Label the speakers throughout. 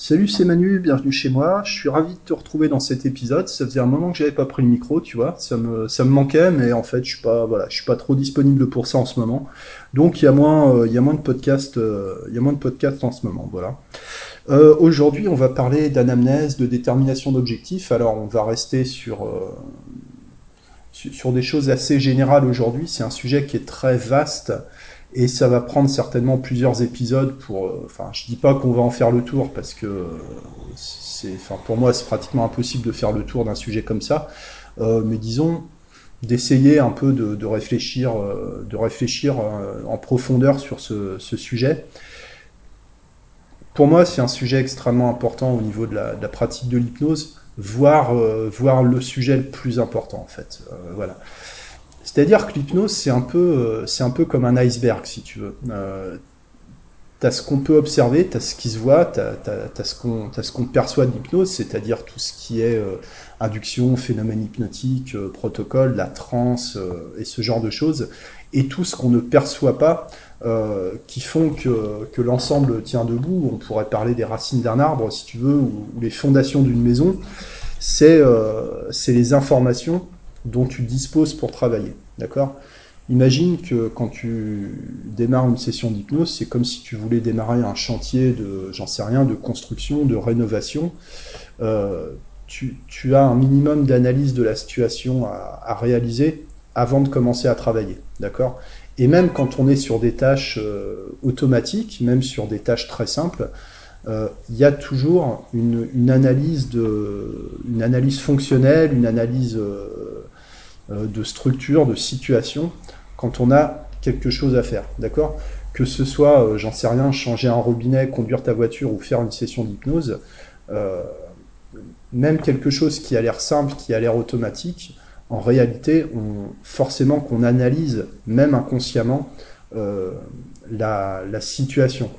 Speaker 1: Salut, c'est Manu, bienvenue chez moi. Je suis ravi de te retrouver dans cet épisode. Ça faisait un moment que j'avais pas pris le micro, tu vois. Ça me, manquait, mais en fait, je suis voilà, je suis pas trop disponible pour ça en ce moment. Donc, il y a moins, il de podcasts, en ce moment, voilà. Euh, Aujourd'hui, on va parler d'anamnèse, de détermination d'objectifs. Alors, on va rester sur, euh, des choses assez générales aujourd'hui. C'est un sujet qui est très vaste et ça va prendre certainement plusieurs épisodes pour. euh, Enfin, je dis pas qu'on va en faire le tour parce que euh, c'est, enfin, pour moi, c'est pratiquement impossible de faire le tour d'un sujet comme ça. Euh, mais disons d'essayer un peu de, réfléchir, de réfléchir euh, en profondeur sur ce, sujet. Pour moi, c'est un sujet extrêmement important au niveau de la, pratique de l'hypnose, voire, euh, le sujet le plus important en fait. Voilà. C'est-à-dire que l'hypnose, c'est un peu, euh, c'est un peu comme un iceberg, si tu veux. Euh, t'as ce qu'on peut observer, t'as ce qui se voit, t'as, t'as ce qu'on, perçoit de l'hypnose, c'est-à-dire tout ce qui est euh, induction, phénomène hypnotique, euh, protocole, la transe et ce genre de choses, et tout ce qu'on ne perçoit pas, qui font que, l'ensemble tient debout. On pourrait parler des racines d'un arbre, si tu veux, ou, les fondations d'une maison. C'est les informations dont tu disposes pour travailler. D'accord? Imagine que quand tu démarres une session d'hypnose, c'est comme si tu voulais démarrer un chantier de, j'en sais rien, de construction, de rénovation. Euh, tu, tu as un minimum d'analyse de la situation à, réaliser avant de commencer à travailler. D'accord? Et même quand on est sur des tâches euh, automatiques, même sur des tâches très simples, euh, il y a toujours une, analyse de, une analyse fonctionnelle, une analyse de structure, de situation, quand on a quelque chose à faire, d'accord? Que ce soit, euh, j'en sais rien, changer un robinet, conduire ta voiture ou faire une session d'hypnose, euh, même quelque chose qui a l'air simple, qui a l'air automatique, en réalité, forcément qu'on analyse, même inconsciemment, euh, la, situation.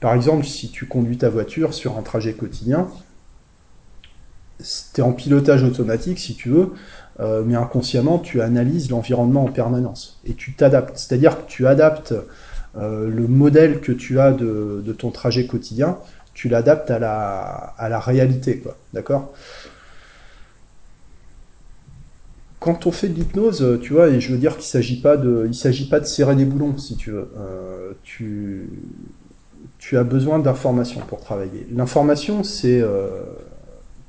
Speaker 1: Par exemple, si tu conduis ta voiture sur un trajet quotidien, tu es en pilotage automatique, si tu veux, euh, mais inconsciemment, tu analyses l'environnement en permanence et tu t'adaptes. C'est-à-dire que tu adaptes euh, le modèle que tu as de, ton trajet quotidien, tu l'adaptes à la, à la réalité, quoi. D'accord? Quand on fait de l'hypnose, tu vois, et je veux dire qu'il s'agit s'agit pas de serrer des boulons, si tu veux. Euh, tu, tu as besoin d'informations pour travailler. L'information, c'est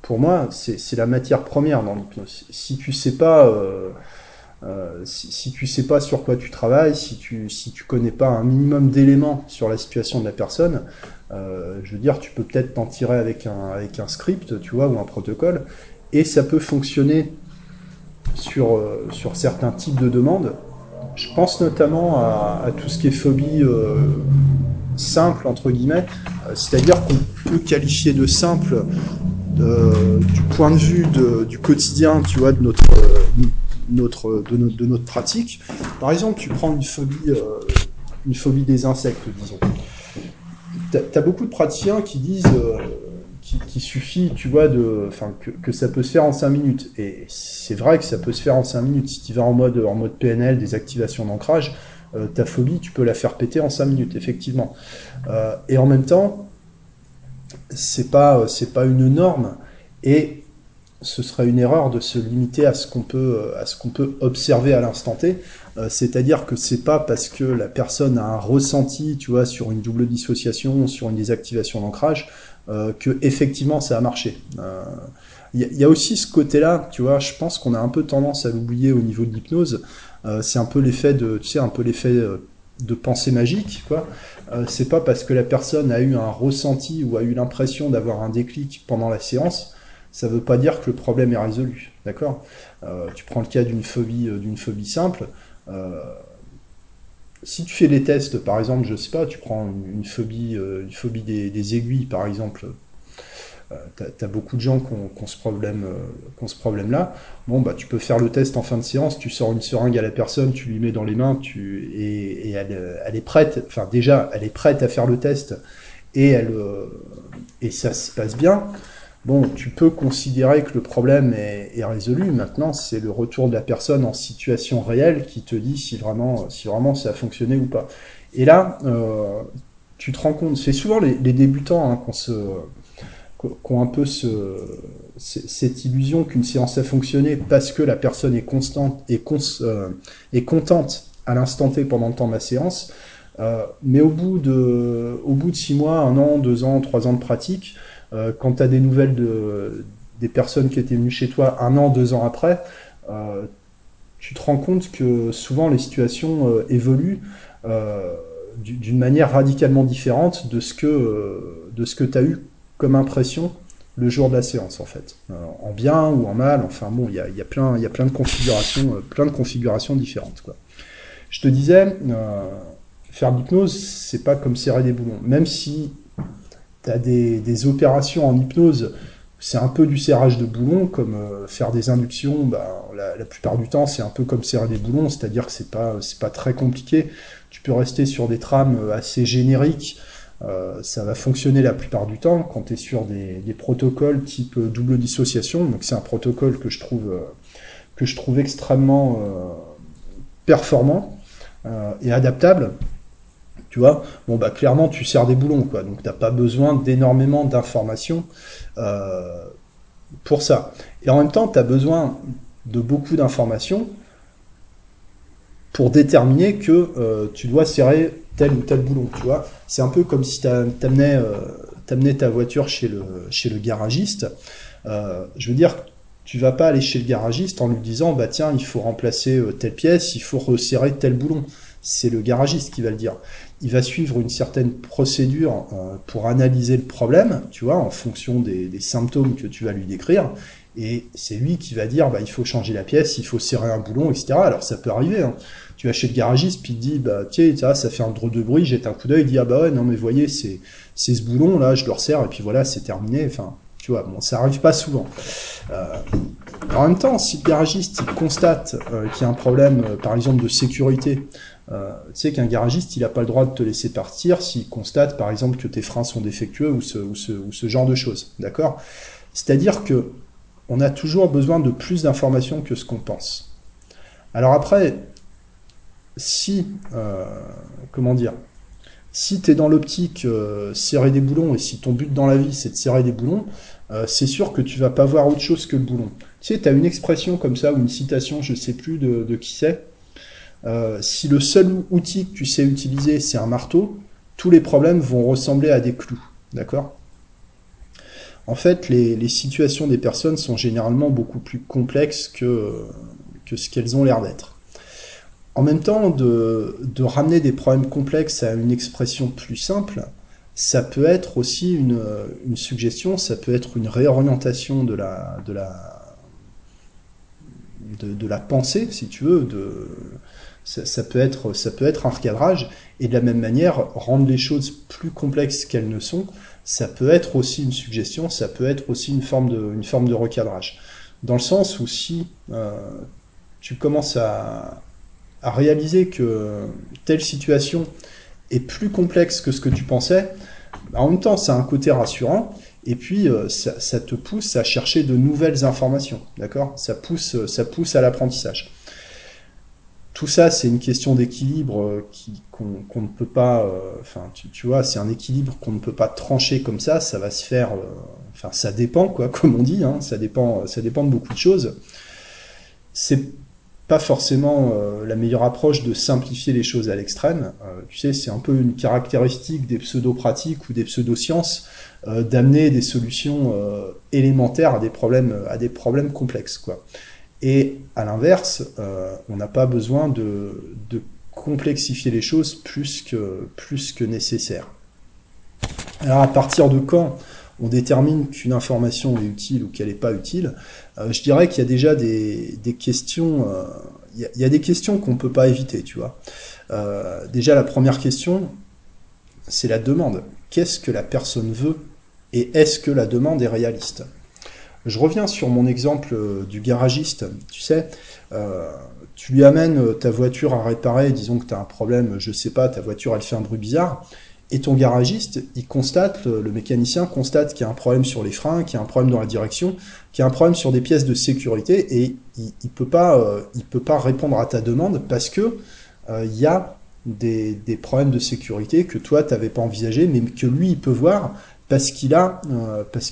Speaker 1: pour moi, c'est la matière première dans l'hypnose. Si tu sais pas, euh, euh, si, tu sais pas sur quoi tu travailles, si tu si tu connais pas un minimum d'éléments sur la situation de la personne, euh, je veux dire, tu peux peut-être t'en tirer avec un avec un script, tu vois, ou un protocole, et ça peut fonctionner sur sur certains types de demandes. Je pense notamment à, à tout ce qui est phobie simple entre guillemets, c'est-à-dire qu'on peut qualifier de simple du point de vue du quotidien, tu vois, de notre, notre, de, notre, pratique. Par exemple, tu prends une phobie, euh, une phobie des insectes, disons. T'as as beaucoup de praticiens qui disent euh, qu'il suffit, tu vois, de, que, que ça peut se faire en 5 minutes. Et c'est vrai que ça peut se faire en 5 minutes. Si tu vas en mode, en mode PNL, des activations d'ancrage, euh, ta phobie, tu peux la faire péter en 5 minutes, effectivement. Et en même temps, c'est pas c'est pas une norme et ce serait une erreur de se limiter à ce qu'on peut à ce qu'on peut observer à l'instant T. Euh, C'est-à-dire que c'est pas parce que la personne a un ressenti, tu vois, sur une double dissociation, sur une désactivation d'ancrage, euh, que effectivement ça a marché. Euh, Il y, y a aussi ce côté-là, tu vois, je pense qu'on a un peu tendance à l'oublier au niveau de l'hypnose. Euh, c'est un peu l'effet de, tu sais, un peu l'effet euh, de pensée magique, quoi. Euh, c'est pas parce que la personne a eu un ressenti ou a eu l'impression d'avoir un déclic pendant la séance, ça veut pas dire que le problème est résolu, d'accord? Euh, Tu prends le cas d'une phobie, euh, d'une phobie simple. si tu fais des tests, par exemple, je sais pas, tu prends une, phobie, une phobie des aiguilles, par exemple. Euh, t'as, as beaucoup de gens qui ont, ce problème, euh, qui ont ce problème-là. Bon, bah, tu peux faire le test en fin de séance. Tu sors une seringue à la personne, tu lui mets dans les mains, tu et, elle, euh, elle est prête. Enfin, déjà, elle est prête à faire le test et elle et ça se passe bien. Bon, tu peux considérer que le problème est, résolu. Maintenant, c'est le retour de la personne en situation réelle qui te dit si vraiment, si vraiment ça a fonctionné ou pas. Et là, tu te rends compte, c'est souvent les, les débutants hein, qu'on se qui ont un peu ce, cette illusion qu'une séance a fonctionné parce que la personne est constante et euh, est contente à l'instant T pendant le temps de la séance. Euh, mais au bout, de, au bout de six mois, un an, deux ans, trois ans de pratique, euh, quand tu as des nouvelles de, des personnes qui étaient venues chez toi un an, deux ans après, tu te rends compte que souvent les situations évoluent d'une manière radicalement différente de ce que, de ce que tu as eu impression le jour de la séance en fait, euh, en bien ou en mal. Enfin bon, il y a, y a, plein, de configurations, euh, plein de configurations différentes quoi. Je te disais, euh, faire l'hypnose, c'est pas comme serrer des boulons. Même si tu as des, opérations en hypnose, c'est un peu du serrage de boulons, comme faire des inductions. Bah, la, plupart du temps, c'est un peu comme serrer des boulons, c'est-à-dire que c'est pas, c'est pas très compliqué. Tu peux rester sur des trames assez génériques euh, ça va fonctionner la plupart du temps quand tu es sur des, protocoles type double dissociation. Donc c'est un protocole que je trouve, euh, que je trouve extrêmement euh, performant et adaptable. Tu vois, bon bah clairement tu sers des boulons quoi, donc t'as pas besoin d'énormément d'informations pour ça. Et en même temps, tu as besoin de beaucoup d'informations pour déterminer que tu dois serrer tel ou tel boulon, tu vois. C'est un peu comme si tu amenais, euh, ta voiture chez le, chez le garagiste. Euh, je veux dire, tu vas pas aller chez le garagiste en lui disant, bah tiens, il faut remplacer euh, telle pièce, il faut resserrer tel boulon. C'est le garagiste qui va le dire. Il va suivre une certaine procédure pour analyser le problème, tu vois, en fonction des, des symptômes que tu vas lui décrire. Et c'est lui qui va dire, bah, il faut changer la pièce, il faut serrer un boulon, etc. Alors ça peut arriver. Hein tu vas chez le garagiste, puis il dit, bah, tiens, ça, ça fait un drôle de bruit, jette un coup d'œil, il dit, ah bah ouais, non, mais voyez, c'est, c'est ce boulon, là, je le resserre, et puis voilà, c'est terminé. Enfin, tu vois, bon, ça arrive pas souvent. Euh, en même temps, si le garagiste il constate euh, qu'il y a un problème, euh, par exemple, de sécurité, tu sais qu'un garagiste, il n'a pas le droit de te laisser partir s'il constate, par exemple, que tes freins sont défectueux ou ce, ou ce, ou ce genre de choses. D'accord? C'est-à-dire que on a toujours besoin de plus d'informations que ce qu'on pense. Alors après, si, euh, comment dire, si tu es dans l'optique euh, serrer des boulons et si ton but dans la vie c'est de serrer des boulons, euh, c'est sûr que tu vas pas voir autre chose que le boulon. Tu sais, tu as une expression comme ça ou une citation, je sais plus de qui c'est. si le seul outil que tu sais utiliser c'est un marteau, tous les problèmes vont ressembler à des clous. D'accord? En fait, les, situations des personnes sont généralement beaucoup plus complexes que, ce qu'elles ont l'air d'être. En même temps, de, ramener des problèmes complexes à une expression plus simple, ça peut être aussi une, suggestion, ça peut être une réorientation de la, pensée, si tu veux, ça, peut être, ça peut être un recadrage, et de la même manière, rendre les choses plus complexes qu'elles ne sont, ça peut être aussi une suggestion, ça peut être aussi une forme de, une forme de recadrage. Dans le sens où si euh, tu commences à, réaliser que telle situation est plus complexe que ce que tu pensais, bah, en même temps, ça a un côté rassurant, et puis euh, ça, te pousse à chercher de nouvelles informations, d'accord? Ça pousse, ça pousse à l'apprentissage. Tout ça, c'est une question d'équilibre euh, qu'on ne peut pas, enfin, tu, vois, c'est un équilibre qu'on ne peut pas trancher comme ça. Ça va se faire, enfin, ça dépend, quoi, comme on dit. Hein, ça dépend, ça dépend de beaucoup de choses. C'est pas forcément euh, la meilleure approche de simplifier les choses à l'extrême. Euh, tu sais, c'est un peu une caractéristique des pseudo-pratiques ou des pseudo-sciences euh, d'amener des solutions élémentaires à des problèmes, complexes. Et à l'inverse, on n'a pas besoin de, complexifier les choses plus que, nécessaire. Alors à partir de quand on détermine qu'une information est utile ou qu'elle n'est pas utile, euh, je dirais qu'il y a déjà des, questions, euh, il, y a, des questions qu'on ne peut pas éviter, tu vois. Euh, déjà, la première question, c'est la demande. Qu'est-ce que la personne veut et est-ce que la demande est réaliste? Je reviens sur mon exemple du garagiste. Tu sais, tu lui amènes ta voiture à réparer, disons que tu as un problème, je sais pas, ta voiture elle fait un bruit bizarre. Et ton garagiste, il constate, le, mécanicien constate qu'il y a un problème sur les freins, qu'il y a un problème dans la direction, qu'il y a un problème sur des pièces de sécurité, et il, ne peut pas, euh, il peut pas répondre à ta demande parce que euh, il y a des, des, problèmes de sécurité que toi tu n'avais pas envisagé, mais que lui il peut voir parce qu'il a,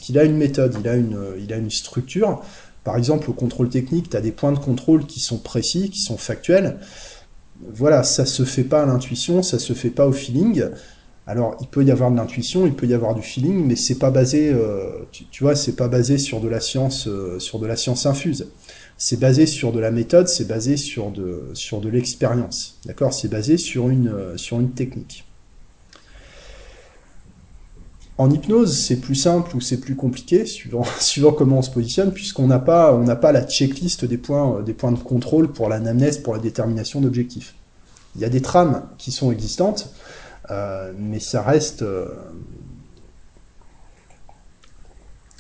Speaker 1: qu'il a une méthode, il a une, il a une structure. Par exemple, au contrôle technique, tu as des points de contrôle qui sont précis, qui sont factuels. Voilà, ça se fait pas à l'intuition, ça se fait pas au feeling. Alors, il peut y avoir de l'intuition, il peut y avoir du feeling, mais c'est pas basé, euh, tu, vois, c'est pas basé sur de la science, euh, sur de la science infuse. C'est basé sur de la méthode, c'est basé sur de, sur de l'expérience. D'accord? C'est basé sur une, euh, sur une technique. En hypnose, c'est plus simple ou c'est plus compliqué, suivant, comment on se positionne, puisqu'on n'a pas, on pas la checklist des points, des points de contrôle pour l'anamnèse, pour la détermination d'objectifs. Il y a des trames qui sont existantes, euh, mais ça reste... Euh,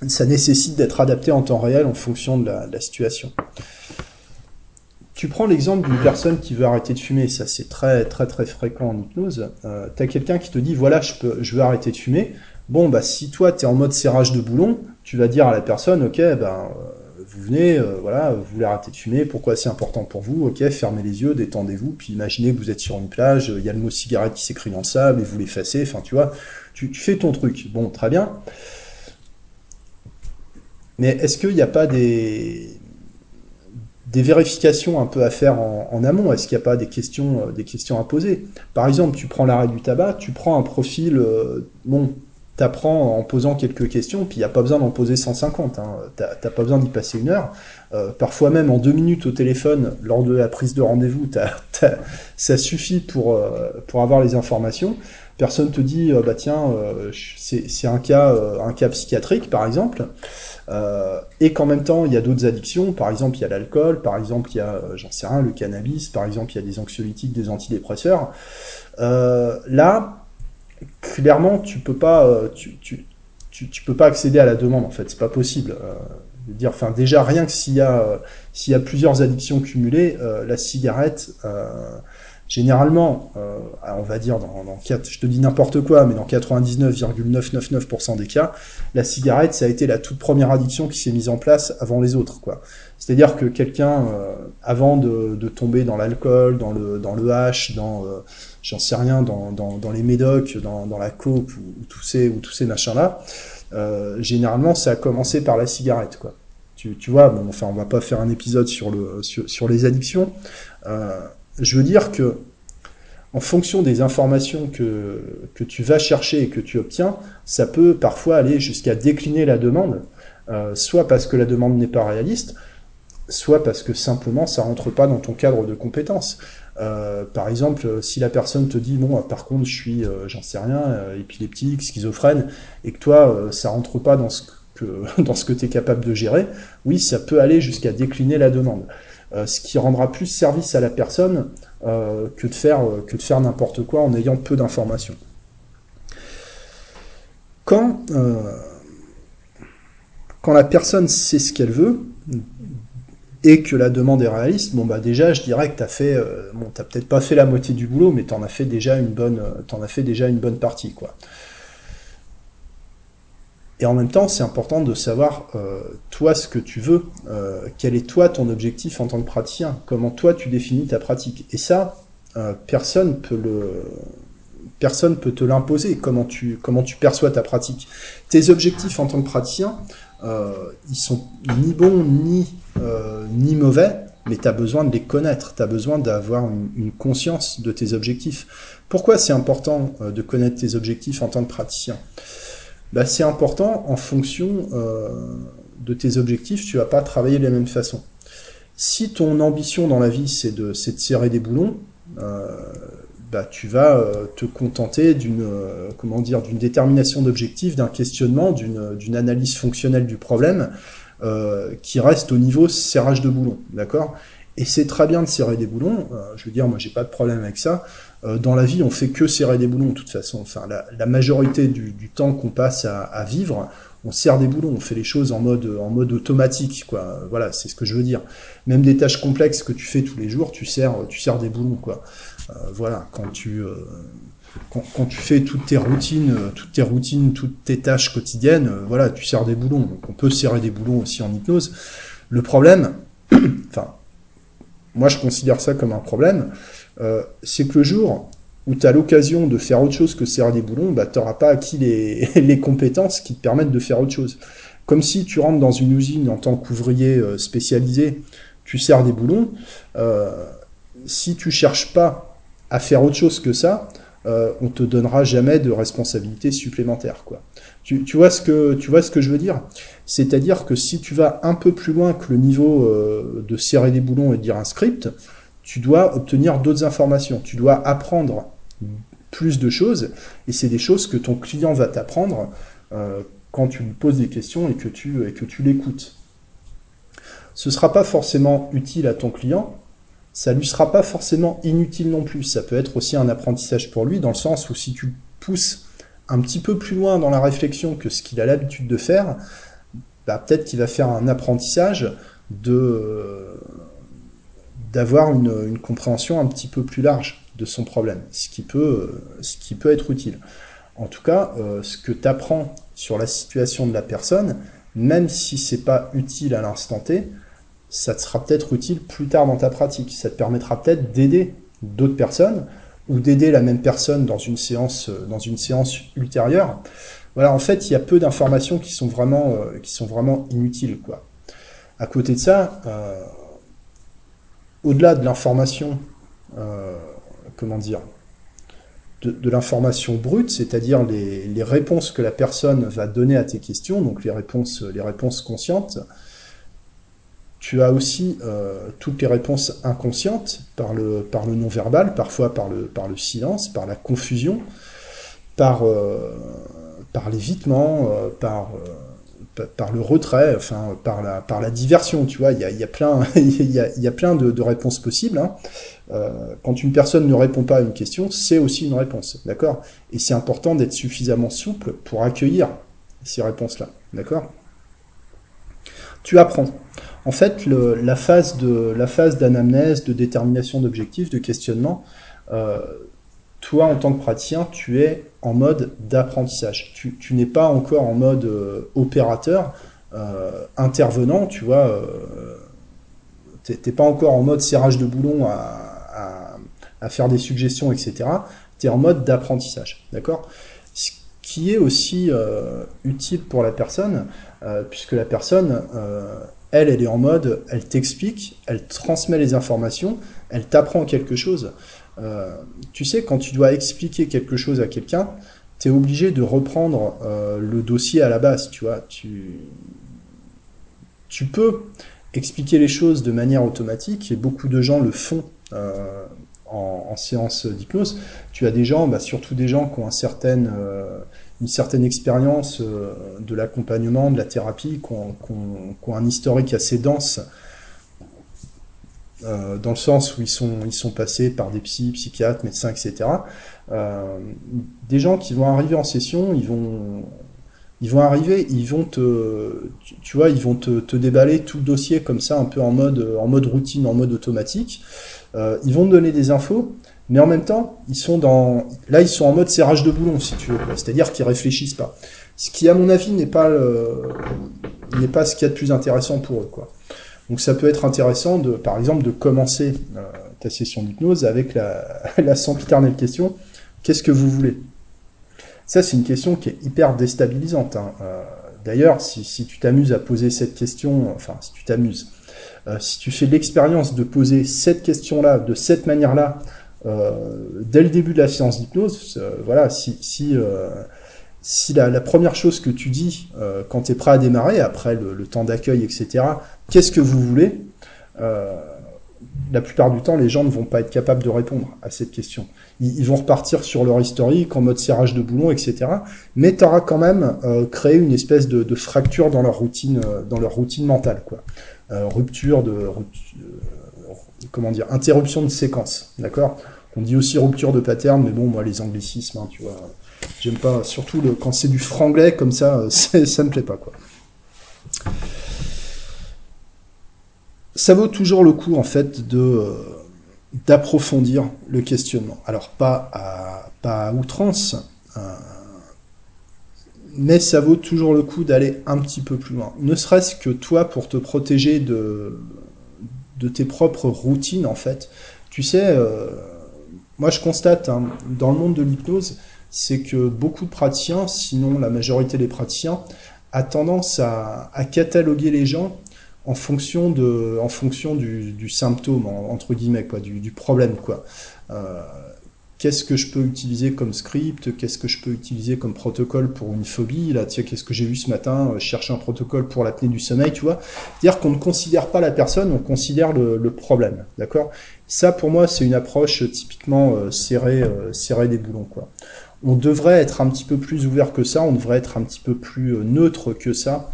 Speaker 1: ça nécessite d'être adapté en temps réel en fonction de la, situation. Tu prends l'exemple d'une personne qui veut arrêter de fumer, ça c'est très très très fréquent en hypnose. Euh, tu as quelqu'un qui te dit voilà je, peux, je veux arrêter de fumer. Bon bah si toi tu es en mode serrage de boulon, tu vas dire à la personne ok ben vous venez, euh, voilà, vous voulez arrêter de fumer, pourquoi c'est important pour vous, ok, fermez les yeux, détendez-vous, puis imaginez que vous êtes sur une plage, il y a le mot cigarette qui s'écrit dans le sable, et vous l'effacez, enfin tu vois, tu, fais ton truc, bon, très bien. Mais est-ce qu'il n'y a pas des, des vérifications un peu à faire en, amont? Est-ce qu'il n'y a pas des questions, euh, des questions à poser? Par exemple, tu prends l'arrêt du tabac, tu prends un profil, euh, bon, t'apprends en posant quelques questions, puis il n'y a pas besoin d'en poser 150, hein. t'as pas besoin d'y passer une heure. Euh, parfois même en deux minutes au téléphone, lors de la prise de rendez-vous, ça suffit pour, euh, pour avoir les informations. Personne te dit, euh, bah tiens, c'est un cas, un cas psychiatrique par exemple, et qu'en même temps il y a d'autres addictions, par exemple il y a l'alcool, par exemple il y a, j'en sais rien, le cannabis, par exemple il y a des anxiolytiques, des antidépresseurs. là, clairement, tu peux pas, euh, tu, tu, tu, peux pas accéder à la demande en fait, c'est pas possible. Euh, dire, enfin déjà rien que s'il y a euh, s'il y a plusieurs addictions cumulées, la cigarette, généralement, on va dire dans, dans 4, je te dis n'importe quoi, mais dans 99,999% des cas, la cigarette ça a été la toute première addiction qui s'est mise en place avant les autres quoi. C'est-à-dire que quelqu'un avant de, de, tomber dans l'alcool, dans le dans le hash, dans j'en sais rien, dans, les médocs, dans, la coke ou, tous ces, ces machins-là, euh, généralement, ça a commencé par la cigarette, quoi. Tu, vois, bon, enfin, on va pas faire un épisode sur, le, sur les addictions. Euh, je veux dire que, en fonction des informations que, que tu vas chercher et que tu obtiens, ça peut parfois aller jusqu'à décliner la demande, euh, soit parce que la demande n'est pas réaliste, soit parce que simplement ça rentre pas dans ton cadre de compétences. Euh, par exemple, si la personne te dit bon, par contre, je suis, euh, j'en sais rien, euh, épileptique, schizophrène, et que toi, ça rentre pas dans ce que dans ce que tu es capable de gérer, oui, ça peut aller jusqu'à décliner la demande. ce qui rendra plus service à la personne que de faire que de faire n'importe quoi en ayant peu d'informations. Quand quand la personne sait ce qu'elle veut, et que la demande est réaliste, bon bah déjà je dirais que t'as fait, euh, bon peut-être pas fait la moitié du boulot, mais t'en as fait déjà une bonne, euh, as fait déjà une bonne partie quoi. Et en même temps, c'est important de savoir euh, toi ce que tu veux, quel est toi ton objectif en tant que praticien, comment toi tu définis ta pratique? Et ça, personne peut peut te l'imposer. Comment tu, comment tu perçois ta pratique. Tes objectifs en tant que praticien, ils sont ni bons ni, euh, ni mauvais, mais tu as besoin de les connaître, tu as besoin d'avoir une, conscience de tes objectifs. Pourquoi c'est important euh, de connaître tes objectifs en tant que praticien? Bah, C'est important en fonction de tes objectifs, tu vas pas travailler de la même façon. Si ton ambition dans la vie, c'est de serrer des boulons, bah, tu vas euh, te contenter d'une euh, comment dire d'une détermination d'objectif, d'un questionnement, d'une analyse fonctionnelle du problème euh, qui reste au niveau serrage de boulons, d'accord? Et c'est très bien de serrer des boulons. je veux dire, moi, j'ai pas de problème avec ça. dans la vie, on fait que serrer des boulons de toute façon. Enfin, la, majorité du, temps qu'on passe à, vivre, on serre des boulons, on fait les choses en mode, en mode automatique, quoi. Voilà, c'est ce que je veux dire. Même des tâches complexes que tu fais tous les jours, tu serres, tu des boulons, quoi. Euh, voilà, quand tu, euh, quand, tu fais toutes tes routines, euh, toutes tes routines, toutes tes tâches quotidiennes, voilà, tu serres des boulons. On peut serrer des boulons aussi en hypnose. Le problème, enfin, moi je considère ça comme un problème, c'est que le jour où tu as l'occasion de faire autre chose que serrer des boulons, bah, tu n'auras pas acquis les, les, compétences qui te permettent de faire autre chose. Comme si tu rentres dans une usine en tant qu'ouvrier spécialisé, tu serres des boulons, si tu cherches pas à faire autre chose que ça, euh, on te donnera jamais de responsabilité supplémentaire. Quoi. Tu, vois ce que, je veux dire? C'est-à-dire que si tu vas un peu plus loin que le niveau euh, de serrer des boulons et de dire un script, tu dois obtenir d'autres informations. Tu dois apprendre plus de choses, et c'est des choses que ton client va t'apprendre euh, quand tu lui poses des questions et que tu l'écoutes. Ce ne sera pas forcément utile à ton client, ça lui sera pas forcément inutile non plus. Ça peut être aussi un apprentissage pour lui, dans le sens où si tu pousses un petit peu plus loin dans la réflexion que ce qu'il a l'habitude de faire, bah, peut-être qu'il va faire un apprentissage d'avoir une, compréhension un petit peu plus large de son problème, ce qui peut, ce qui peut être utile. En tout cas, euh, ce que tu apprends sur la situation de la personne, même si c'est pas utile à l'instant T, ça te sera peut-être utile plus tard dans ta pratique. Ça te permettra peut-être d'aider d'autres personnes ou d'aider la même personne dans une séance, dans une séance ultérieure. Voilà, en fait, il y a peu d'informations qui sont vraiment, euh, qui sont vraiment inutiles, quoi. À côté de ça, euh, au-delà de l'information, euh, comment dire, de, de l'information brute, c'est-à-dire les, les, réponses que la personne va donner à tes questions, donc les réponses, les réponses conscientes, tu as aussi euh, toutes les réponses inconscientes par le, non-verbal, parfois par le, silence, par la confusion, par, euh, l'évitement, euh, par, le retrait, enfin, par la, diversion, tu vois, il y a, y a plein, y a, y a plein de, réponses possibles. Hein. Quand une personne ne répond pas à une question, c'est aussi une réponse, d'accord? Et c'est important d'être suffisamment souple pour accueillir ces réponses-là, d'accord? Tu apprends. En fait, la phase de la phase d'anamnèse, de détermination d'objectifs, de questionnement, euh, toi en tant que praticien, tu es en mode d'apprentissage. Tu, tu n'es pas encore en mode euh, opérateur, euh, intervenant, tu vois. Euh, t'es pas encore en mode serrage de boulon à, à, faire des suggestions, etc. Tu es en mode d'apprentissage, d'accord? Ce qui est aussi euh, utile pour la personne, euh, puisque la personne elle, elle est en mode, elle t'explique, elle transmet les informations, elle t'apprend quelque chose. Euh, tu sais, quand tu dois expliquer quelque chose à quelqu'un, tu es obligé de reprendre euh, le dossier à la base, tu vois. Tu, peux expliquer les choses de manière automatique, et beaucoup de gens le font euh, en, en, séance d'hypnose. Tu as des gens, bah, surtout des gens qui ont un certain une certaine expérience euh, de l'accompagnement, de la thérapie, qui ont, un historique assez dense, euh, dans le sens où ils sont, passés par des psy, psychiatres, médecins, etc. Euh, des gens qui vont arriver en session, ils vont, arriver, ils vont te, déballer tout le dossier comme ça, un peu en mode, routine, en mode automatique. Ils vont te donner des infos, mais en même temps, ils sont dans, là, ils sont en mode serrage de boulon, si tu veux, c'est-à-dire qu'ils réfléchissent pas. Ce qui, à mon avis, n'est pas n'est pas ce qu'il y a de plus intéressant pour eux, quoi. Donc, ça peut être intéressant de, par exemple, de commencer euh, ta session d'hypnose avec la, la sempiternelle question qu'est-ce que vous voulez? Ça, c'est une question qui est hyper déstabilisante. Hein. Euh, D'ailleurs, si, si, tu t'amuses à poser cette question, enfin, si tu t'amuses, euh, si tu fais l'expérience de poser cette question-là de cette manière-là dès le début de la séance d'hypnose, euh, voilà, si, si, euh, si la, première chose que tu dis euh, quand tu es prêt à démarrer, après le, temps d'accueil, etc., qu'est-ce que vous voulez La plupart du temps, les gens ne vont pas être capables de répondre à cette question. Ils, vont repartir sur leur historique en mode serrage de boulon, etc. Mais tu auras quand même créé une espèce de, fracture dans leur routine, dans leur routine mentale, quoi. rupture de, comment dire, interruption de séquence, d'accord? On dit aussi rupture de pattern, mais bon, moi, les anglicismes, hein, tu vois, j'aime pas, surtout quand c'est du franglais comme ça, ça me plaît pas, quoi. Ça vaut toujours le coup, en fait, de euh, d'approfondir le questionnement. Alors, pas à, pas outrance, euh, mais ça vaut toujours le coup d'aller un petit peu plus loin. Ne serait-ce que toi, pour te protéger de, de tes propres routines, en fait. Tu sais, euh, moi je constate hein, dans le monde de l'hypnose, c'est que beaucoup de praticiens, sinon la majorité des praticiens, a tendance à, cataloguer les gens en fonction de, en fonction du, symptôme entre guillemets quoi, du, problème quoi. Euh, qu'est-ce que je peux utiliser comme script, qu'est-ce que je peux utiliser comme protocole pour une phobie, là, tiens, qu'est-ce que j'ai vu ce matin, euh, chercher un protocole pour l'apnée du sommeil, tu vois. C'est-à-dire qu'on ne considère pas la personne, on considère le, problème, d'accord? Ça, pour moi, c'est une approche typiquement euh, serrée, euh, des boulons, quoi. On devrait être un petit peu plus ouvert que ça, on devrait être un petit peu plus neutre que ça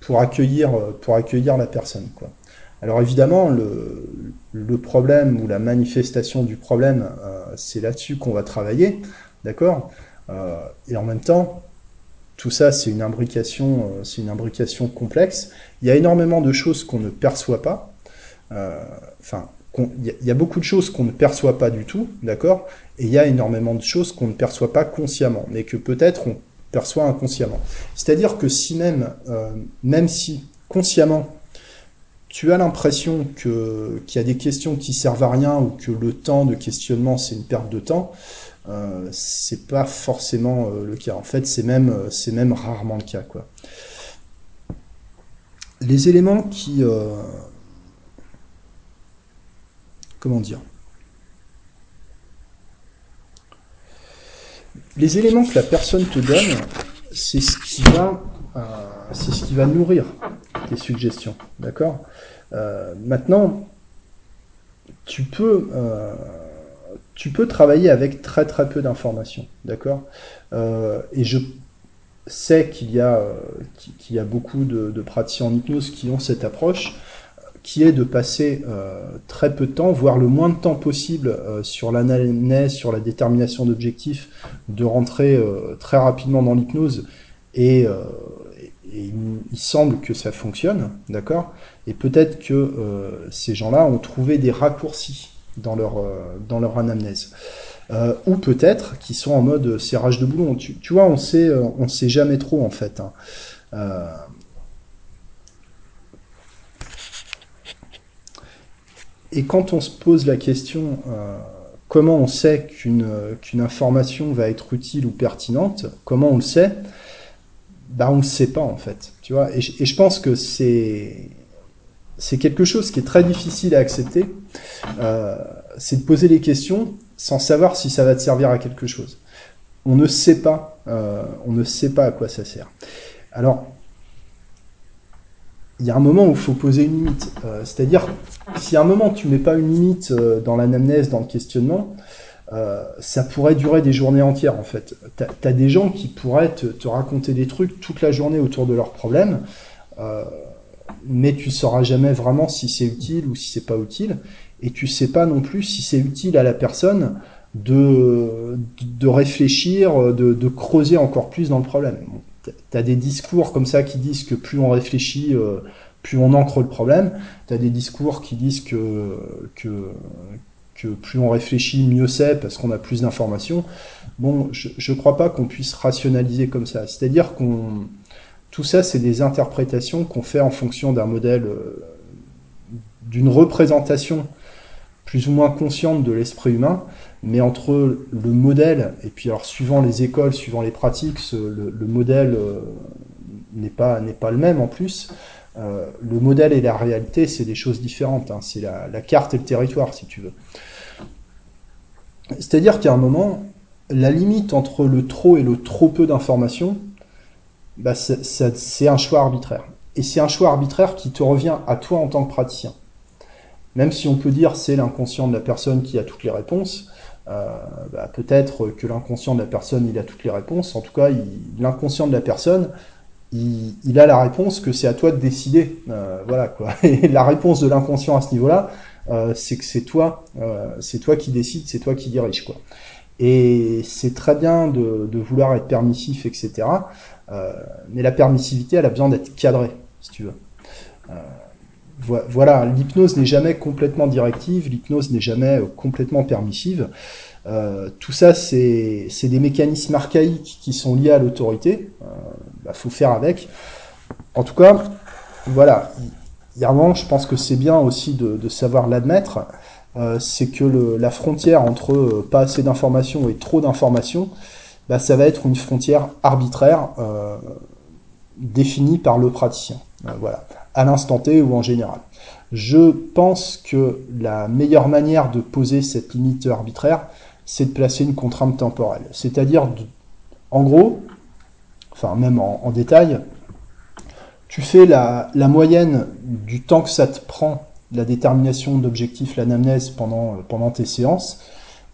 Speaker 1: pour accueillir, pour accueillir la personne, quoi. Alors évidemment, le, problème ou la manifestation du problème, euh, c'est là-dessus qu'on va travailler, d'accord euh, Et en même temps, tout ça, c'est une imbrication, euh, c'est une imbrication complexe. Il y a énormément de choses qu'on ne perçoit pas. Enfin, il y, a beaucoup de choses qu'on ne perçoit pas du tout, d'accord Et il y a énormément de choses qu'on ne perçoit pas consciemment, mais que peut-être on perçoit inconsciemment. C'est-à-dire que si même, même si consciemment tu as l'impression qu'il y a des questions qui servent à rien ou que le temps de questionnement c'est une perte de temps, euh, c'est pas forcément euh, le cas. En fait, c'est même, euh, rarement le cas. Les éléments qui... Euh, comment dire? Les éléments que la personne te donne, c'est ce qui va, c'est ce qui va nourrir tes suggestions. D'accord? Euh, maintenant, tu peux, euh, tu peux travailler avec très très peu d'informations, d'accord? Euh, Et je sais qu'il y, y a beaucoup de, de, praticiens en hypnose qui ont cette approche, qui est de passer très peu de temps, voire le moins de temps possible sur l'analyse, sur la détermination d'objectifs, de rentrer très rapidement dans l'hypnose et et il, semble que ça fonctionne, d'accord? Et peut-être que euh, ces gens-là ont trouvé des raccourcis dans leur, euh, dans leur anamnèse. Euh, ou peut-être qu'ils sont en mode serrage de boulon. Tu, vois, on sait, on sait jamais trop en fait. Hein. Et quand on se pose la question comment on sait qu'une information va être utile ou pertinente, comment on le sait? Bah on ne sait pas en fait, tu vois. Et, je pense que c'est c'est quelque chose qui est très difficile à accepter. Euh, c'est de poser les questions sans savoir si ça va te servir à quelque chose. On ne sait pas, euh, on ne sait pas à quoi ça sert. Alors, il y a un moment où il faut poser une limite. Euh, c'est-à-dire, si à un moment tu mets pas une limite dans l'anamnèse, dans le questionnement, euh, ça pourrait durer des journées entières en fait. Tu as, des gens qui pourraient te, raconter des trucs toute la journée autour de leurs problèmes, euh, mais tu sauras jamais vraiment si c'est utile ou si c'est pas utile, et tu sais pas non plus si c'est utile à la personne de, de réfléchir, de, de, creuser encore plus dans le problème. tu as des discours comme ça qui disent que plus on réfléchit, euh, plus on ancre le problème. Tu as des discours qui disent que, que, que plus on réfléchit, mieux c'est, parce qu'on a plus d'informations. Bon, je ne crois pas qu'on puisse rationaliser comme ça. C'est-à-dire qu'on... Tout ça, c'est des interprétations qu'on fait en fonction d'un modèle, euh, d'une représentation plus ou moins consciente de l'esprit humain, mais entre le modèle, et puis alors suivant les écoles, suivant les pratiques, le, modèle euh, n'est pas, n'est pas le même en plus. Euh, le modèle et la réalité, c'est des choses différentes. Hein. C'est la, carte et le territoire, si tu veux. C'est-à-dire qu'à un moment, la limite entre le trop et le trop peu d'informations, bah, c'est un choix arbitraire. Et c'est un choix arbitraire qui te revient à toi en tant que praticien. Même si on peut dire c'est l'inconscient de la personne qui a toutes les réponses, euh, bah, peut-être que l'inconscient de la personne il a toutes les réponses. En tout cas, l'inconscient de la personne il, a la réponse que c'est à toi de décider. Euh, voilà quoi. Et la réponse de l'inconscient à ce niveau-là, euh, c'est que c'est toi, euh, c'est toi qui décide, c'est toi qui dirige quoi. Et c'est très bien de, vouloir être permissif, etc. mais la permissivité, elle a besoin d'être cadrée, si tu veux. Voilà, l'hypnose n'est jamais complètement directive, l'hypnose n'est jamais complètement permissive. Euh, tout ça, c'est des mécanismes archaïques qui sont liés à l'autorité. Euh, bah, faut faire avec. En tout cas, voilà. Il y a un moment, je pense que c'est bien aussi de, savoir l'admettre. c'est que la frontière entre pas assez d'informations et trop d'informations, bah, ça va être une frontière arbitraire définie par le praticien. voilà, à l'instant T ou en général. Je pense que la meilleure manière de poser cette limite arbitraire, c'est de placer une contrainte temporelle. C'est-à-dire, en gros, enfin même en, détail, tu fais la, moyenne du temps que ça te prend la détermination d'objectifs, l'anamnèse pendant, pendant tes séances.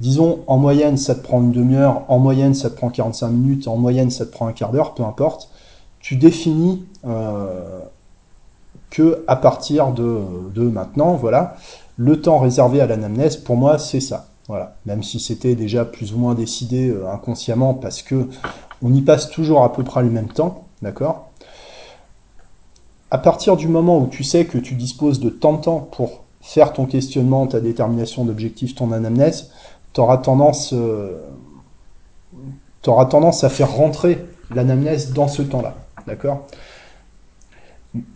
Speaker 1: Disons, en moyenne, ça te prend une demi-heure, en moyenne, ça te prend 45 minutes, en moyenne, ça te prend un quart d'heure, peu importe. Tu définis euh, que à partir de, maintenant, voilà, le temps réservé à l'anamnèse, pour moi, c'est ça. Voilà. Même si c'était déjà plus ou moins décidé euh, inconsciemment, parce que on y passe toujours à peu près le même temps, d'accord? À partir du moment où tu sais que tu disposes de tant de temps pour faire ton questionnement, ta détermination d'objectif, ton anamnèse, tu auras tendance, euh, tendance à faire rentrer l'anamnèse dans ce temps-là, d'accord?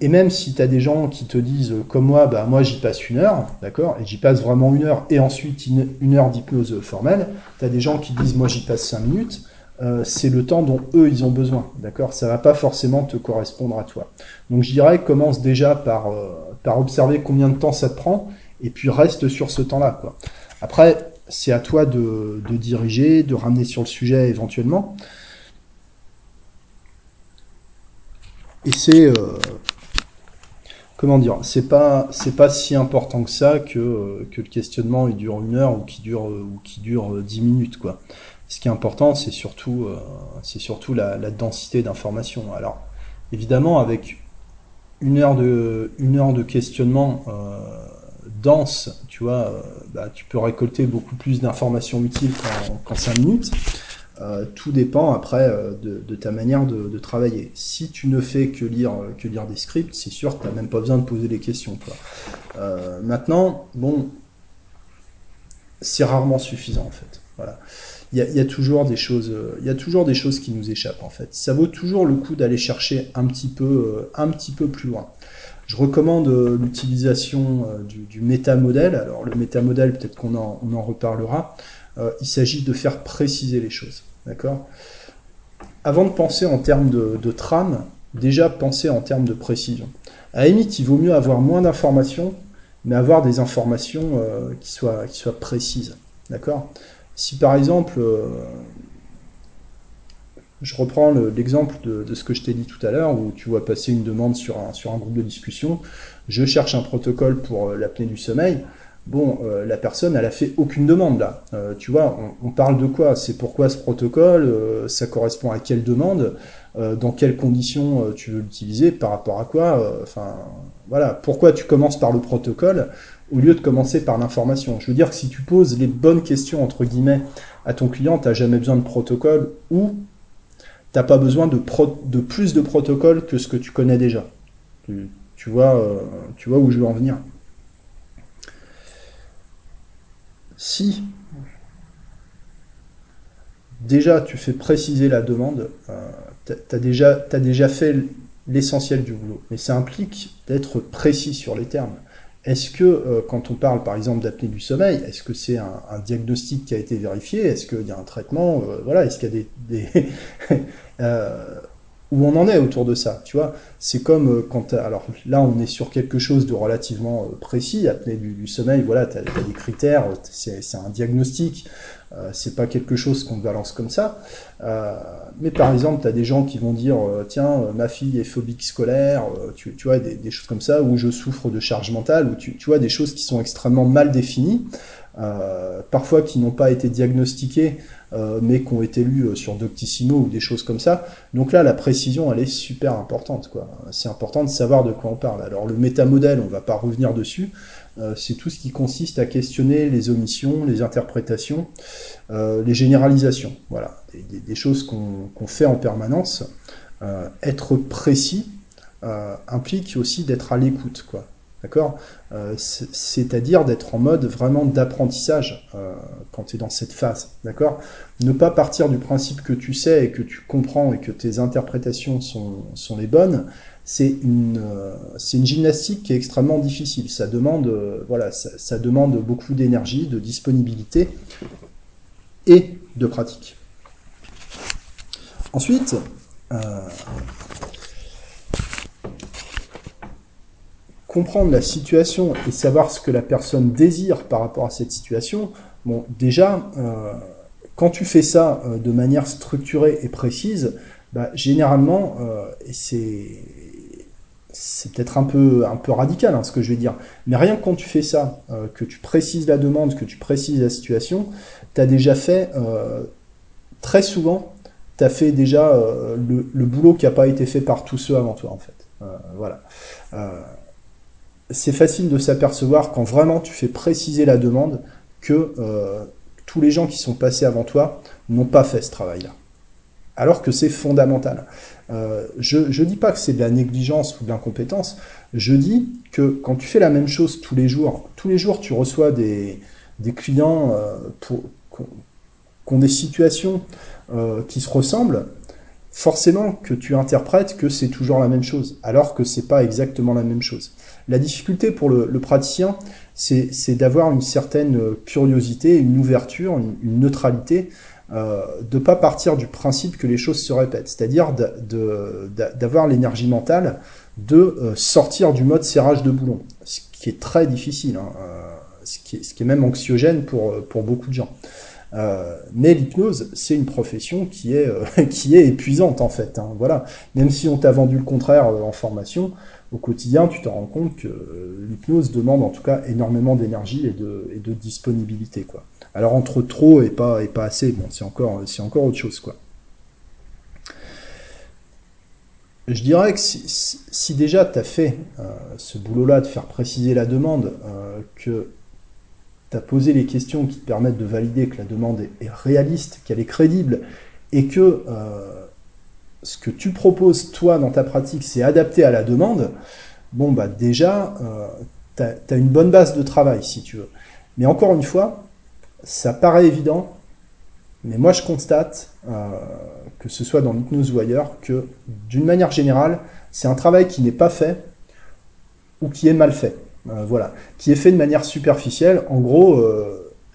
Speaker 1: Et même si tu as des gens qui te disent, euh, comme moi, bah moi j'y passe une heure, d'accord, et j'y passe vraiment une heure, et ensuite une, heure d'hypnose formelle, tu as des gens qui disent, moi j'y passe cinq minutes, euh, c'est le temps dont eux ils ont besoin, d'accord Ça va pas forcément te correspondre à toi. Donc je dirais, commence déjà par, euh, par observer combien de temps ça te prend, et puis reste sur ce temps-là, quoi. Après, c'est à toi de, de diriger, de ramener sur le sujet éventuellement. Et c'est comment dire, c'est pas c'est pas si important que ça que, euh, que le questionnement dure une heure ou qui dure ou qui dure euh, dix minutes quoi. Ce qui est important, c'est surtout euh, c'est surtout la, densité d'informations. Alors évidemment avec une heure de une heure de questionnement dense, tu vois, bah, tu peux récolter beaucoup plus d'informations utiles qu'en cinq minutes. Euh, tout dépend après euh, de, ta manière de, travailler. Si tu ne fais que lire, euh, que lire des scripts, c'est sûr que tu n'as même pas besoin de poser des questions. maintenant, bon, c'est rarement suffisant en fait. Voilà. Il y, a, toujours des choses, il y a toujours des choses qui nous échappent en fait. Ça vaut toujours le coup d'aller chercher un petit peu, un petit peu plus loin. Je recommande l'utilisation du, du métamodèle. Alors le métamodèle, peut-être qu'on en, on en reparlera. Il s'agit de faire préciser les choses. D'accord? Avant de penser en termes de, trame, déjà penser en termes de précision. À la il vaut mieux avoir moins d'informations, mais avoir des informations euh, qui, soient, qui soient précises. D'accord? Si par exemple, euh, je reprends l'exemple de, ce que je t'ai dit tout à l'heure, où tu vois passer une demande sur un, sur un groupe de discussion, je cherche un protocole pour euh, l'apnée du sommeil, Bon, euh, la personne, elle a fait aucune demande là. Euh, tu vois, on, parle de quoi? C'est pourquoi ce protocole euh, Ça correspond à quelle demande? Dans quelles conditions tu veux l'utiliser? Par rapport à quoi? Enfin, voilà. Pourquoi tu commences par le protocole au lieu de commencer par l'information? Je veux dire que si tu poses les bonnes questions entre guillemets à ton client, t'as jamais besoin de protocole ou t'as pas besoin de, de plus de protocole que ce que tu connais déjà. tu vois, tu vois où je veux en venir. Si déjà tu fais préciser la demande, euh, tu as, déjà, fait l'essentiel du boulot. Mais ça implique d'être précis sur les termes. Est-ce que euh, quand on parle par exemple d'apnée du sommeil, est-ce que c'est un, diagnostic qui a été vérifié? Est-ce qu'il y a un traitement? Euh, Voilà, est-ce qu'il y a des, où on en est autour de ça, tu vois. C'est comme euh, quand, alors là, on est sur quelque chose de relativement euh, précis, apnée du, sommeil, voilà, tu as, des critères, c'est un diagnostic, euh, c'est pas quelque chose qu'on balance comme ça. mais par exemple, tu as des gens qui vont dire, tiens, ma fille est phobique scolaire, tu, vois, des, choses comme ça, ou je souffre de charge mentale, ou tu vois, des choses qui sont extrêmement mal définies, parfois qui n'ont pas été diagnostiquées euh, mais qui ont été lus euh, sur Doctissimo ou des choses comme ça. Donc là, la précision, elle est super importante. C'est important de savoir de quoi on parle. Alors le métamodèle, on va pas revenir dessus. Euh, c'est tout ce qui consiste à questionner les omissions, les interprétations, les généralisations. Voilà, des, choses qu'on fait en permanence. être précis implique aussi d'être à l'écoute. D'accord? C'est-à-dire d'être en mode vraiment d'apprentissage quand tu es dans cette phase. Ne pas partir du principe que tu sais et que tu comprends et que tes interprétations sont, les bonnes, c'est une, c'est une gymnastique qui est extrêmement difficile. Ça demande, ça demande beaucoup d'énergie, de disponibilité et de pratique. Ensuite, euh, comprendre la situation et savoir ce que la personne désire par rapport à cette situation, bon, déjà, euh, quand tu fais ça euh, de manière structurée et précise, bah, généralement, et c'est c'est peut-être un peu, un peu radical hein, ce que je vais dire, mais rien que quand tu fais ça, que tu précises la demande, que tu précises la situation, tu as déjà fait très souvent tu as fait déjà euh, le, boulot qui n'a pas été fait par tous ceux avant toi, en fait. Euh, voilà. Euh, c'est facile de s'apercevoir quand vraiment tu fais préciser la demande que tous les gens qui sont passés avant toi n'ont pas fait ce travail-là. Alors que c'est fondamental. je ne dis pas que c'est de la négligence ou de l'incompétence, je dis que quand tu fais la même chose tous les jours, tous les jours tu reçois des, clients pour, qui ont des situations euh, qui se ressemblent, forcément que tu interprètes que c'est toujours la même chose, alors que c'est pas exactement la même chose. La difficulté pour le, praticien, c'est d'avoir une certaine curiosité, une ouverture, une, neutralité, euh, de pas partir du principe que les choses se répètent, c'est-à-dire d'avoir l'énergie mentale de euh, sortir du mode serrage de boulon, ce qui est très difficile, hein, euh, ce, qui est, même anxiogène pour, beaucoup de gens. Euh, mais l'hypnose, c'est une profession qui est, euh, qui est épuisante en fait. Hein, voilà. Même si on t'a vendu le contraire euh, en formation, au quotidien, tu te rends compte que l'hypnose demande en tout cas énormément d'énergie et de, et de disponibilité. Quoi. Alors entre trop et pas, et pas assez, bon, c'est encore, encore autre chose. Quoi. Je dirais que si, si déjà tu as fait ce boulot-là de faire préciser la demande, que tu as posé les questions qui te permettent de valider que la demande est, réaliste, qu'elle est crédible, et que euh, ce que tu proposes, toi, dans ta pratique, c'est adapté à la demande, bon, bah déjà, euh, tu as, une bonne base de travail, si tu veux. Mais encore une fois, ça paraît évident, mais moi, je constate, euh, que ce soit dans l'hypnose ou ailleurs, que d'une manière générale, c'est un travail qui n'est pas fait ou qui est mal fait. Euh, voilà, qui est fait de manière superficielle. En gros,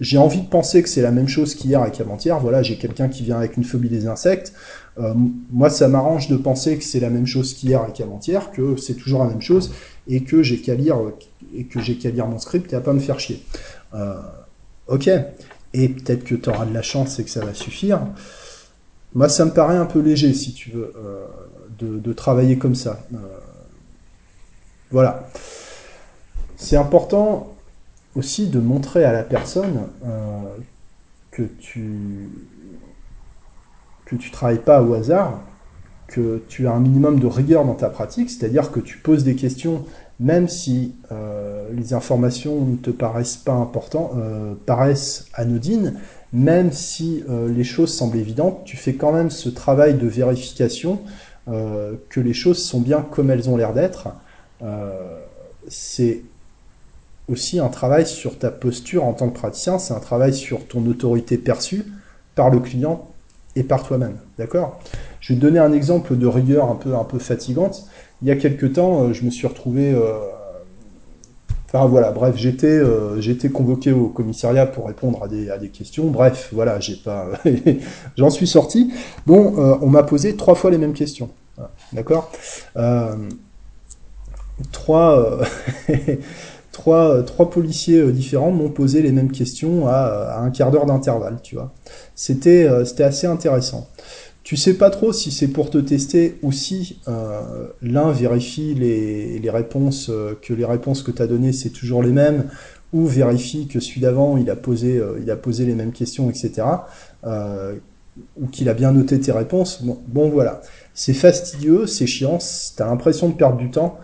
Speaker 1: j'ai envie de penser que c'est la même chose qu'hier et qu'avant-hier. Voilà, j'ai quelqu'un qui vient avec une phobie des insectes. Euh, moi, ça m'arrange de penser que c'est la même chose qu'hier et qu'avant-hier, que c'est toujours la même chose, et que j'ai qu'à lire et que j'ai qu'à lire mon script et à pas me faire chier. ok, et peut-être que tu auras de la chance et que ça va suffire. Moi, ça me paraît un peu léger, si tu veux, de, de, travailler comme ça. voilà. C'est important aussi de montrer à la personne euh, que tu que tu travailles pas au hasard, que tu as un minimum de rigueur dans ta pratique, c'est-à-dire que tu poses des questions même si euh, les informations ne te paraissent pas importantes, euh, paraissent anodines, même si les choses semblent évidentes, tu fais quand même ce travail de vérification que les choses sont bien comme elles ont l'air d'être. c'est aussi un travail sur ta posture en tant que praticien, c'est un travail sur ton autorité perçue par le client et par toi-même. D'accord? Je vais te donner un exemple de rigueur un peu, un peu fatigante. Il y a quelques temps, euh, je me suis retrouvé... Euh, enfin voilà, bref, j'étais euh, j'étais convoqué au commissariat pour répondre à des, à des questions. Bref, voilà, j'ai pas, j'en suis sorti. Bon, on m'a posé trois fois les mêmes questions. D'accord? Trois trois, euh, trois policiers euh, différents m'ont posé les mêmes questions à, un quart d'heure d'intervalle, tu vois. C'était euh, c'était assez intéressant. Tu sais pas trop si c'est pour te tester ou si l'un vérifie les, les, réponses, que les réponses que tu as données, c'est toujours les mêmes, ou vérifie que celui d'avant, il, a posé, il a posé les mêmes questions, etc. ou qu'il a bien noté tes réponses. Bon, voilà. C'est fastidieux, c'est chiant, tu as l'impression de perdre du temps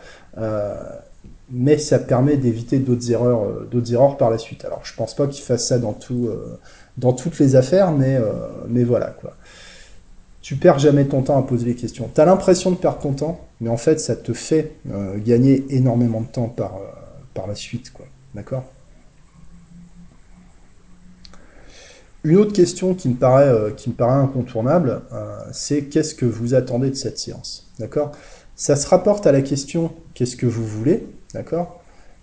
Speaker 1: mais ça permet d'éviter d'autres erreurs, euh, d'autres erreurs par la suite. Alors je pense pas qu'il fasse ça dans euh, toutes les affaires, mais, euh, mais voilà quoi. Tu perds jamais ton temps à poser les questions. Tu as l'impression de perdre ton temps, mais en fait ça te fait gagner énormément de temps par, la suite, quoi. D'accord? Une autre question qui me paraît, incontournable, c'est qu'est-ce que vous attendez de cette séance? D'accord? Ça se rapporte à la question qu'est-ce que vous voulez? D'accord?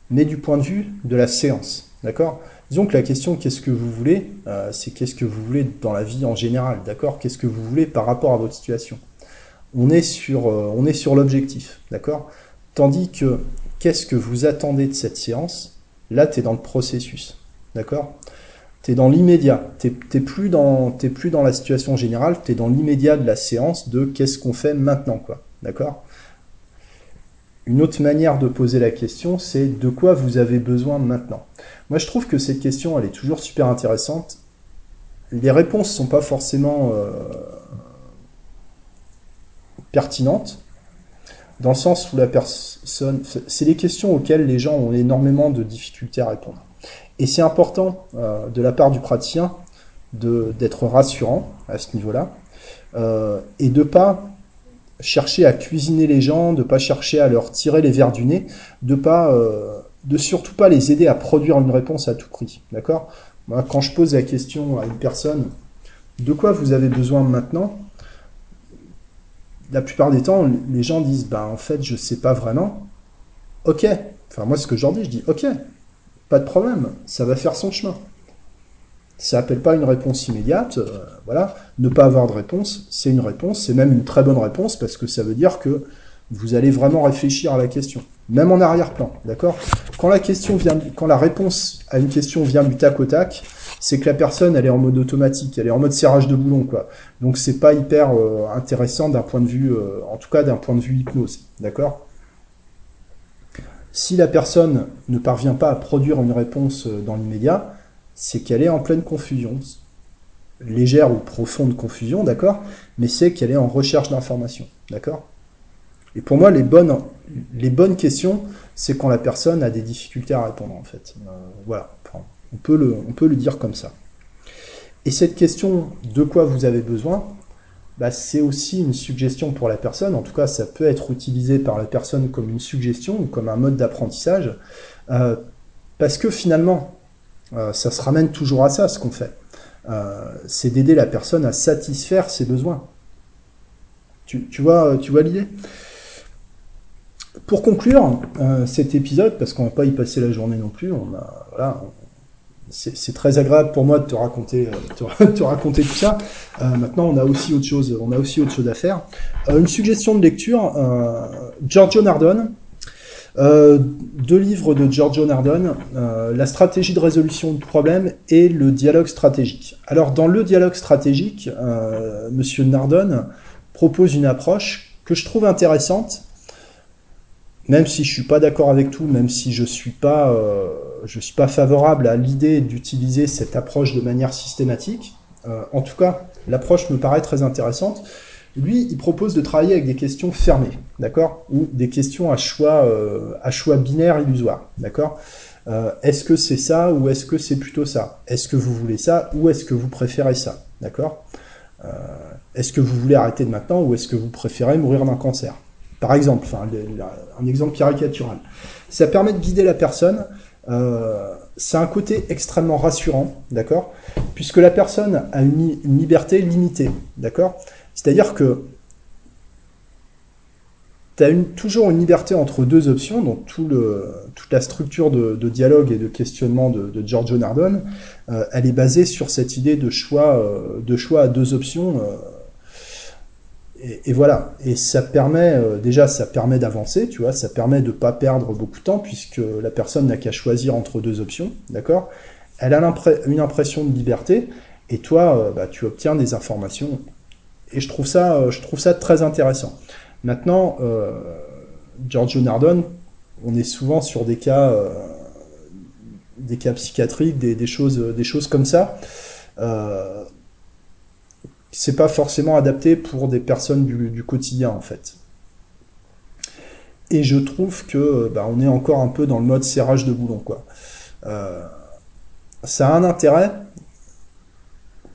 Speaker 1: Mais du point de vue de la séance. D'accord? Disons que la question qu'est-ce que vous voulez, euh, c'est qu'est-ce que vous voulez dans la vie en général. D'accord? Qu'est-ce que vous voulez par rapport à votre situation? On est sur, on est sur l'objectif. D'accord? Tandis que qu'est-ce que vous attendez de cette séance? Là, tu es dans le processus. D'accord? Tu es dans l'immédiat. Tu n'es plus, dans, plus dans la situation générale, tu es dans l'immédiat de la séance de qu'est-ce qu'on fait maintenant. quoi. D'accord? Une autre manière de poser la question, c'est de quoi vous avez besoin maintenant? Moi, je trouve que cette question, elle est toujours super intéressante. Les réponses ne sont pas forcément euh, pertinentes, dans le sens où la personne... C'est des questions auxquelles les gens ont énormément de difficultés à répondre. Et c'est important euh, de la part du praticien d'être rassurant à ce niveau-là euh, et de pas chercher à cuisiner les gens, de pas chercher à leur tirer les verres du nez, de pas, euh, de surtout pas les aider à produire une réponse à tout prix, d'accord? Moi, quand je pose la question à une personne, de quoi vous avez besoin maintenant? La plupart des temps, les gens disent, bah en fait, je sais pas vraiment. Ok. Enfin, moi, ce que je leur dis, je dis, ok, pas de problème, ça va faire son chemin. Ça n'appelle pas une réponse immédiate, euh, voilà. Ne pas avoir de réponse, c'est une réponse, c'est même une très bonne réponse parce que ça veut dire que vous allez vraiment réfléchir à la question, même en arrière-plan, d'accord? Quand la question vient, quand la réponse à une question vient du tac au tac, c'est que la personne elle est en mode automatique, elle est en mode serrage de boulon, quoi. Donc c'est pas hyper euh, intéressant d'un point de vue, euh, en tout cas d'un point de vue hypnose, d'accord? Si la personne ne parvient pas à produire une réponse dans l'immédiat, c'est qu'elle est en pleine confusion. Légère ou profonde confusion, d'accord Mais c'est qu'elle est en recherche d'informations, d'accord Et pour moi, les bonnes, questions, c'est quand la personne a des difficultés à répondre, en fait. Euh, voilà, on peut, le, dire comme ça. Et cette question, de quoi vous avez besoin, bah, c'est aussi une suggestion pour la personne. En tout cas, ça peut être utilisé par la personne comme une suggestion ou comme un mode d'apprentissage. Euh, parce que finalement, ça se ramène toujours à ça, ce qu'on fait. Euh, c'est d'aider la personne à satisfaire ses besoins. Tu, vois, tu vois l'idée? Pour conclure cet épisode, parce qu'on va pas y passer la journée non plus, on a, voilà, c'est très agréable pour moi de te raconter, euh, te, raconter tout ça. Euh, maintenant, on a aussi autre chose, on a aussi autre chose à faire. Euh, une suggestion de lecture, Giorgio Nardone, deux livres de Giorgio Nardone, la stratégie de résolution de problèmes et le dialogue stratégique. Alors, dans le dialogue stratégique, Monsieur Nardone propose une approche que je trouve intéressante même si je suis pas d'accord avec tout, même si je suis pas, euh, suis pas favorable à l'idée d'utiliser cette approche de manière systématique, euh, en tout cas, l'approche me paraît très intéressante. Lui, il propose de travailler avec des questions fermées, d'accord, ou des questions à choix, euh, à binaire illusoire, d'accord? est-ce que c'est ça ou est-ce que c'est plutôt ça? Est-ce que vous voulez ça ou est-ce que vous préférez ça, d'accord? Est-ce que vous voulez arrêter de maintenant ou est-ce que vous préférez mourir d'un cancer? Par exemple, enfin, un exemple caricatural. Ça permet de guider la personne. Euh, c'est un côté extrêmement rassurant, d'accord? Puisque la personne a une, liberté limitée, d'accord? C'est-à-dire que tu as toujours une liberté entre deux options, donc tout le, toute la structure de, dialogue et de questionnement de, Giorgio Nardone, euh, elle est basée sur cette idée de choix, euh, de choix à deux options et, voilà, et ça permet, euh, déjà, ça permet d'avancer, tu vois, ça permet de ne pas perdre beaucoup de temps, puisque la personne n'a qu'à choisir entre deux options, d'accord? Elle a une impression de liberté, et toi, euh, bah, tu obtiens des informations. Et je trouve ça, euh, je trouve ça très intéressant. Maintenant, Giorgio Nardone, on est souvent sur des cas, des cas psychiatriques, des, choses, des choses comme ça c'est pas forcément adapté pour des personnes du, quotidien en fait. Et je trouve que bah, on est encore un peu dans le mode serrage de boulon quoi. Euh, ça a un intérêt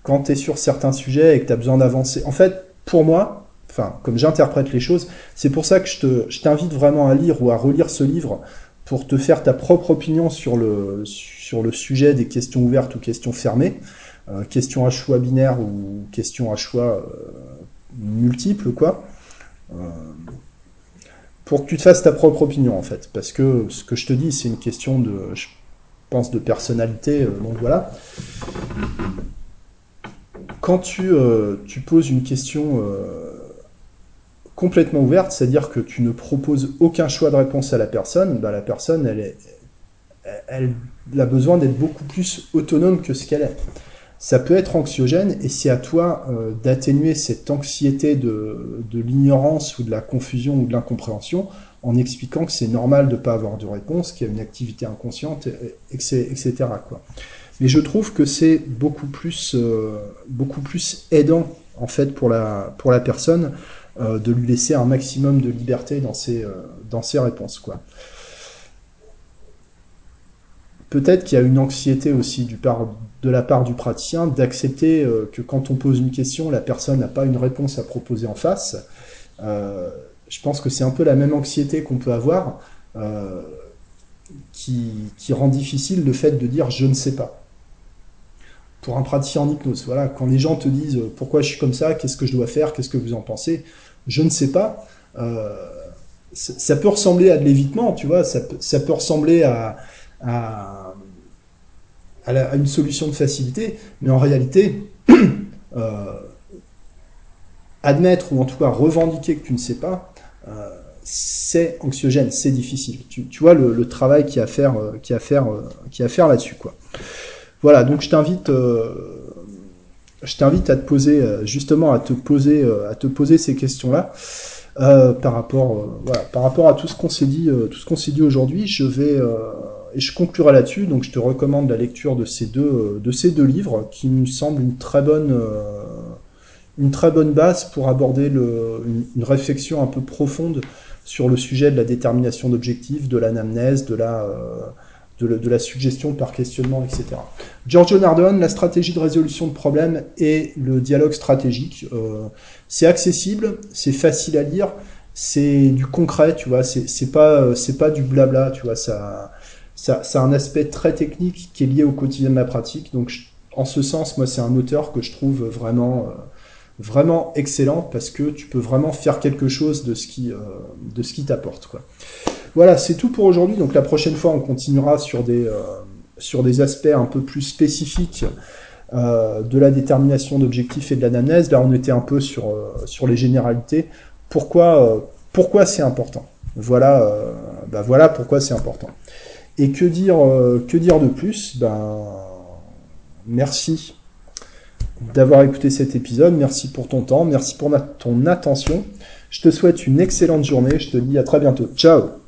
Speaker 1: quand tu es sur certains sujets et que tu as besoin d'avancer. En fait, pour moi, enfin, comme j'interprète les choses, c'est pour ça que je t'invite vraiment à lire ou à relire ce livre pour te faire ta propre opinion sur le, sur le sujet des questions ouvertes ou questions fermées, euh, questions à choix binaire ou questions à choix multiples, quoi. pour que tu te fasses ta propre opinion, en fait. Parce que ce que je te dis, c'est une question de, je pense, de personnalité, donc voilà quand tu, tu, poses une question complètement ouverte, c'est-à-dire que tu ne proposes aucun choix de réponse à la personne, bah, la personne, elle, est, elle a besoin d'être beaucoup plus autonome que ce qu'elle est. Ça peut être anxiogène et c'est à toi euh, d'atténuer cette anxiété de, de l'ignorance ou de la confusion ou de l'incompréhension en expliquant que c'est normal de ne pas avoir de réponse, qu'il y a une activité inconsciente, etc. Mais je trouve que c'est beaucoup plus, euh, beaucoup plus aidant en fait pour la, pour la personne euh, de lui laisser un maximum de liberté dans ses, euh, dans ses réponses. Quoi. Peut-être qu'il y a une anxiété aussi du de la part du praticien d'accepter que quand on pose une question, la personne n'a pas une réponse à proposer en face. je pense que c'est un peu la même anxiété qu'on peut avoir qui, qui rend difficile le fait de dire je ne sais pas pour un praticien en hypnose. Voilà, quand les gens te disent pourquoi je suis comme ça, qu'est-ce que je dois faire, qu'est-ce que vous en pensez, je ne sais pas. Euh, ça peut ressembler à de l'évitement, tu vois, ça peut, ressembler à, à, une solution de facilité, mais en réalité, euh, admettre ou en tout cas revendiquer que tu ne sais pas, euh, c'est anxiogène, c'est difficile. Tu, vois le, travail qu'il a à faire, qui faire, qui a faire là-dessus, quoi. Voilà, donc je t'invite je t'invite à te poser euh, justement à te poser euh, à te poser ces questions-là euh, par rapport à tout ce qu'on s'est dit aujourd'hui. Je vais et je conclurai là-dessus. Donc je te recommande la lecture de ces deux livres qui me semblent une très bonne une très bonne base pour aborder le, une, réflexion un peu profonde sur le sujet de la détermination d'objectifs, de l'anamnèse, de la de, la suggestion par questionnement, etc. Giorgio Nardone, la stratégie de résolution de problèmes et le dialogue stratégique. Euh, c'est accessible, c'est facile à lire, c'est du concret, tu vois, c'est pas, c'est pas du blabla, tu vois, ça, ça, ça a un aspect très technique qui est lié au quotidien de la pratique. Donc, en ce sens, moi, c'est un auteur que je trouve vraiment, euh, vraiment excellent parce que tu peux vraiment faire quelque chose de ce qui, euh, de ce qui t'apporte, quoi. Voilà, c'est tout pour aujourd'hui. Donc la prochaine fois, on continuera sur des, euh, aspects un peu plus spécifiques euh, de la détermination d'objectifs et de l'anamnèse. Là, on était un peu sur, euh, les généralités. Pourquoi, c'est important? Voilà, bah voilà pourquoi c'est important. Et que dire, que dire de plus? Ben, merci d'avoir écouté cet épisode. Merci pour ton temps. Merci pour ton attention. Je te souhaite une excellente journée. Je te dis à très bientôt. Ciao